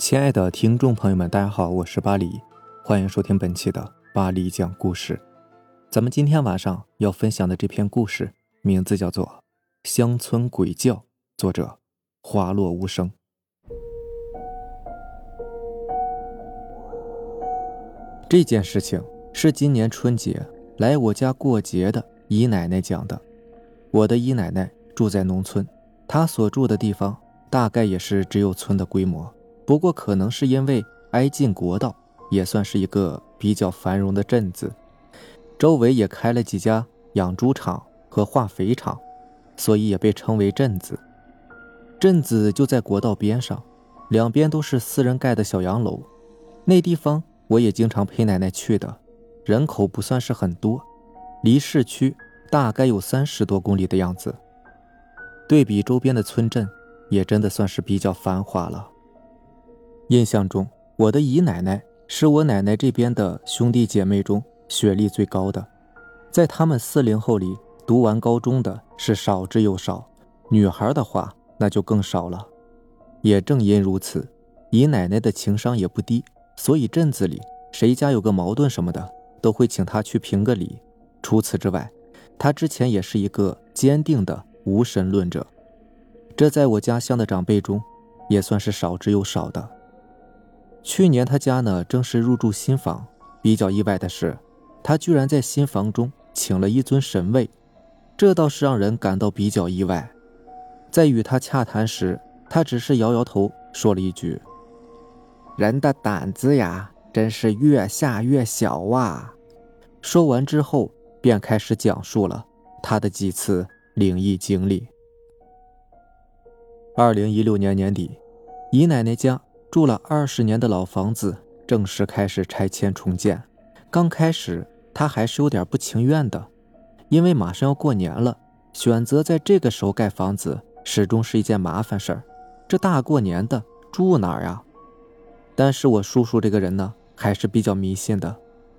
亲爱的听众朋友们，大家好，我是巴黎，欢迎收听本期的巴黎讲故事。咱们今天晚上要分享的这篇故事，名字叫做《乡村鬼叫》，作者花落无声。这件事情是今年春节来我家过节的姨奶奶讲的。我的姨奶奶住在农村，她所住的地方大概也是只有村的规模。不过，可能是因为挨近国道，也算是一个比较繁荣的镇子，周围也开了几家养猪场和化肥厂，所以也被称为镇子。镇子就在国道边上，两边都是私人盖的小洋楼。那地方我也经常陪奶奶去的，人口不算是很多，离市区大概有三十多公里的样子。对比周边的村镇，也真的算是比较繁华了。印象中，我的姨奶奶是我奶奶这边的兄弟姐妹中学历最高的，在他们四零后里，读完高中的是少之又少，女孩的话那就更少了。也正因如此，姨奶奶的情商也不低，所以镇子里谁家有个矛盾什么的，都会请她去评个理。除此之外，她之前也是一个坚定的无神论者，这在我家乡的长辈中，也算是少之又少的。去年他家呢正式入住新房，比较意外的是，他居然在新房中请了一尊神位，这倒是让人感到比较意外。在与他洽谈时，他只是摇摇头，说了一句：“人的胆子呀，真是越下越小啊。”说完之后，便开始讲述了他的几次灵异经历。二零一六年年底，姨奶奶家。住了二十年的老房子正式开始拆迁重建。刚开始，他还是有点不情愿的，因为马上要过年了，选择在这个时候盖房子始终是一件麻烦事儿。这大过年的住哪儿呀？但是我叔叔这个人呢，还是比较迷信的，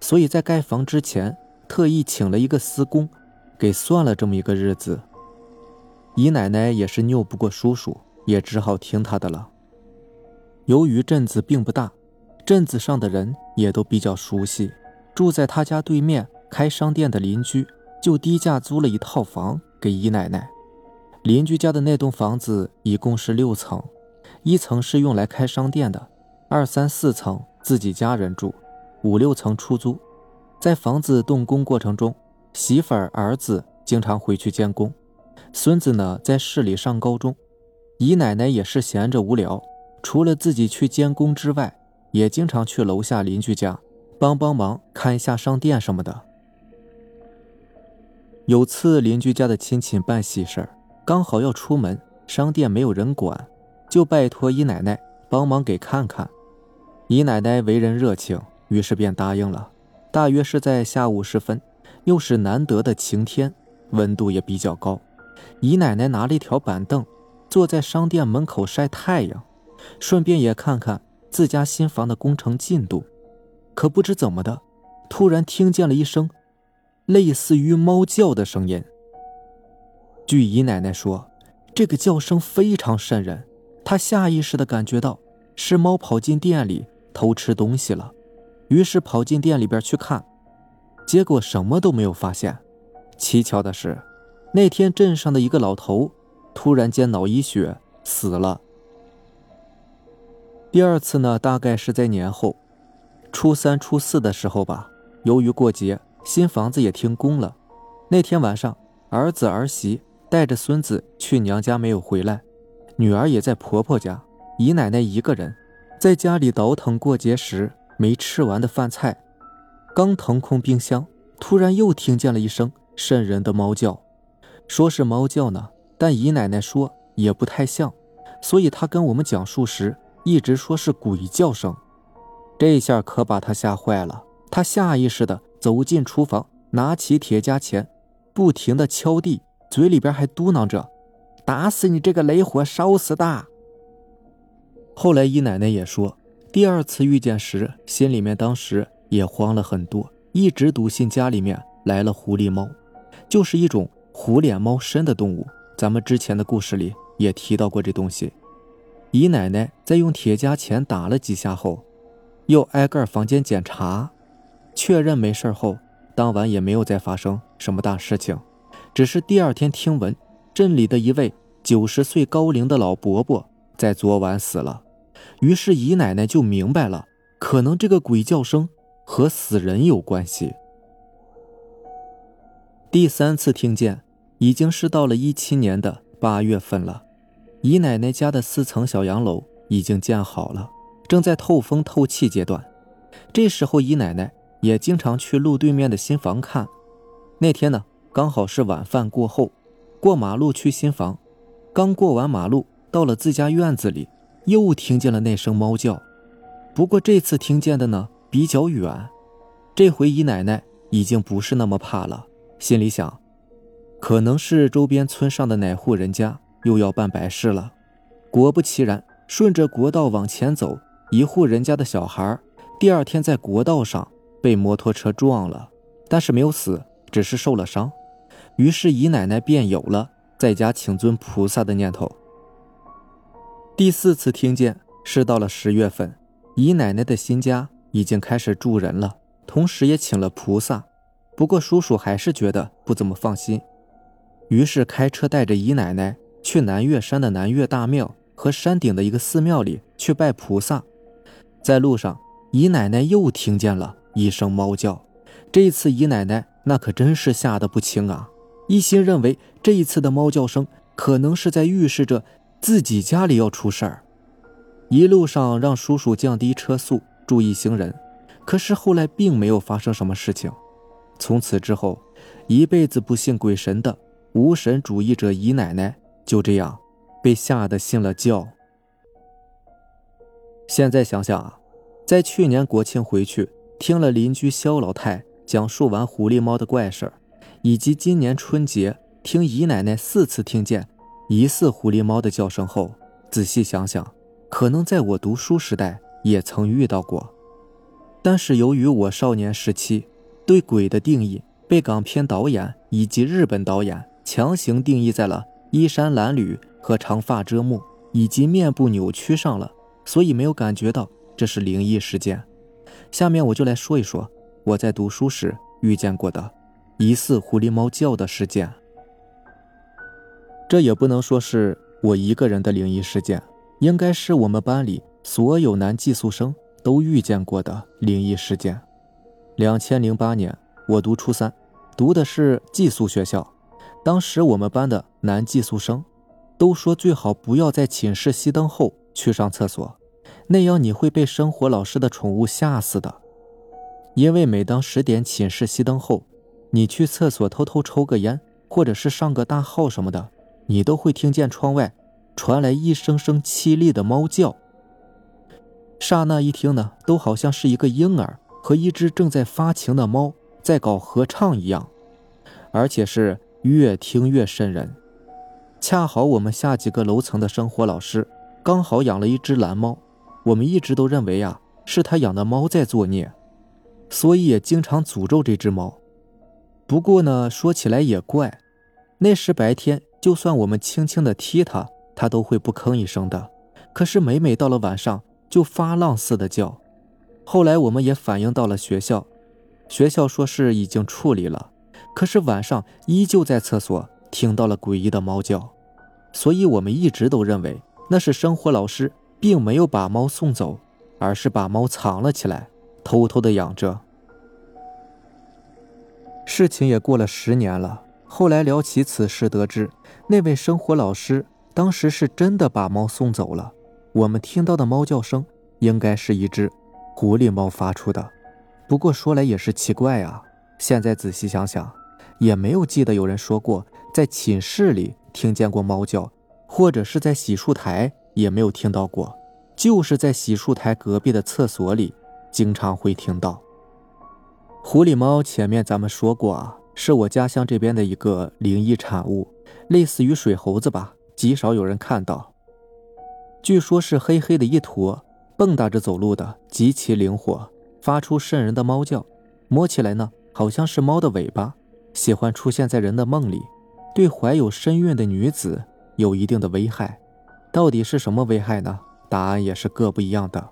所以在盖房之前，特意请了一个司工，给算了这么一个日子。姨奶奶也是拗不过叔叔，也只好听他的了。由于镇子并不大，镇子上的人也都比较熟悉。住在他家对面开商店的邻居就低价租了一套房给姨奶奶。邻居家的那栋房子一共是六层，一层是用来开商店的，二三四层自己家人住，五六层出租。在房子动工过程中，媳妇儿、儿子经常回去监工，孙子呢在市里上高中，姨奶奶也是闲着无聊。除了自己去监工之外，也经常去楼下邻居家帮帮忙，看一下商店什么的。有次邻居家的亲戚办喜事刚好要出门，商店没有人管，就拜托姨奶奶帮忙给看看。姨奶奶为人热情，于是便答应了。大约是在下午时分，又是难得的晴天，温度也比较高。姨奶奶拿了一条板凳，坐在商店门口晒太阳。顺便也看看自家新房的工程进度，可不知怎么的，突然听见了一声类似于猫叫的声音。据姨奶奶说，这个叫声非常瘆人，她下意识地感觉到是猫跑进店里偷吃东西了，于是跑进店里边去看，结果什么都没有发现。蹊跷的是，那天镇上的一个老头突然间脑溢血死了。第二次呢，大概是在年后，初三、初四的时候吧。由于过节，新房子也停工了。那天晚上，儿子儿媳带着孙子去娘家没有回来，女儿也在婆婆家，姨奶奶一个人在家里倒腾过节时没吃完的饭菜。刚腾空冰箱，突然又听见了一声瘆人的猫叫，说是猫叫呢，但姨奶奶说也不太像，所以她跟我们讲述时。一直说是鬼叫声，这下可把他吓坏了。他下意识地走进厨房，拿起铁夹钳，不停地敲地，嘴里边还嘟囔着：“打死你这个雷火，烧死的。”后来姨奶奶也说，第二次遇见时，心里面当时也慌了很多，一直笃信家里面来了狐狸猫，就是一种虎脸猫身的动物。咱们之前的故事里也提到过这东西。姨奶奶在用铁夹钳打了几下后，又挨个房间检查，确认没事后，当晚也没有再发生什么大事情。只是第二天听闻，镇里的一位九十岁高龄的老伯伯在昨晚死了，于是姨奶奶就明白了，可能这个鬼叫声和死人有关系。第三次听见，已经是到了一七年的八月份了。姨奶奶家的四层小洋楼已经建好了，正在透风透气阶段。这时候，姨奶奶也经常去路对面的新房看。那天呢，刚好是晚饭过后，过马路去新房。刚过完马路，到了自家院子里，又听见了那声猫叫。不过这次听见的呢比较远，这回姨奶奶已经不是那么怕了。心里想，可能是周边村上的哪户人家又要办白事了。果不其然，顺着国道往前走，一户人家的小孩第二天在国道上被摩托车撞了，但是没有死，只是受了伤。于是姨奶奶便有了在家请尊菩萨的念头。第四次听见是到了十月份，姨奶奶的新家已经开始住人了，同时也请了菩萨。不过叔叔还是觉得不怎么放心，于是开车带着姨奶奶去南岳山的南岳大庙和山顶的一个寺庙里去拜菩萨。在路上，姨奶奶又听见了一声猫叫。这一次，姨奶奶那可真是吓得不轻啊！一心认为这一次的猫叫声可能是在预示着自己家里要出事儿。一路上让叔叔降低车速，注意行人。可是后来并没有发生什么事情。从此之后，一辈子不信鬼神的无神主义者姨奶奶就这样被吓得信了教。现在想想啊，在去年国庆回去听了邻居肖老太讲述完狐狸猫的怪事儿，以及今年春节听姨奶奶四次听见疑似狐狸猫的叫声后，仔细想想，可能在我读书时代也曾遇到过，但是由于我少年时期。对鬼的定义被港片导演以及日本导演强行定义在了衣衫褴褛和长发遮目以及面部扭曲上了，所以没有感觉到这是灵异事件。下面我就来说一说我在读书时遇见过的疑似狐狸猫叫的事件。这也不能说是我一个人的灵异事件，应该是我们班里所有男寄宿生都遇见过的灵异事件。两千零八年，我读初三，读的是寄宿学校。当时我们班的男寄宿生都说，最好不要在寝室熄灯后去上厕所，那样你会被生活老师的宠物吓死的。因为每当十点寝室熄灯后，你去厕所偷偷抽个烟，或者是上个大号什么的，你都会听见窗外传来一声声凄厉的猫叫。刹那一听呢，都好像是一个婴儿。和一只正在发情的猫在搞合唱一样，而且是越听越瘆人。恰好我们下几个楼层的生活老师刚好养了一只蓝猫，我们一直都认为呀是他养的猫在作孽，所以也经常诅咒这只猫。不过呢，说起来也怪，那时白天就算我们轻轻的踢它，它都会不吭一声的，可是每每到了晚上就发浪似的叫。后来我们也反映到了学校，学校说是已经处理了，可是晚上依旧在厕所听到了诡异的猫叫，所以我们一直都认为那是生活老师并没有把猫送走，而是把猫藏了起来，偷偷的养着。事情也过了十年了，后来聊起此事，得知那位生活老师当时是真的把猫送走了，我们听到的猫叫声应该是一只。狐狸猫发出的，不过说来也是奇怪啊。现在仔细想想，也没有记得有人说过在寝室里听见过猫叫，或者是在洗漱台也没有听到过，就是在洗漱台隔壁的厕所里经常会听到。狐狸猫前面咱们说过啊，是我家乡这边的一个灵异产物，类似于水猴子吧，极少有人看到。据说是黑黑的一坨。蹦跶着走路的，极其灵活，发出瘆人的猫叫。摸起来呢，好像是猫的尾巴。喜欢出现在人的梦里，对怀有身孕的女子有一定的危害。到底是什么危害呢？答案也是各不一样的。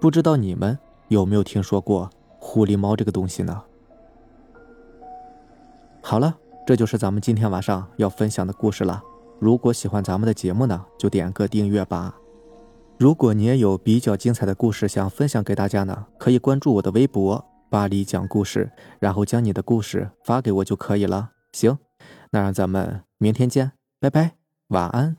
不知道你们有没有听说过狐狸猫这个东西呢？好了，这就是咱们今天晚上要分享的故事了。如果喜欢咱们的节目呢，就点个订阅吧。如果你也有比较精彩的故事想分享给大家呢，可以关注我的微博“巴黎讲故事”，然后将你的故事发给我就可以了。行，那让咱们明天见，拜拜，晚安。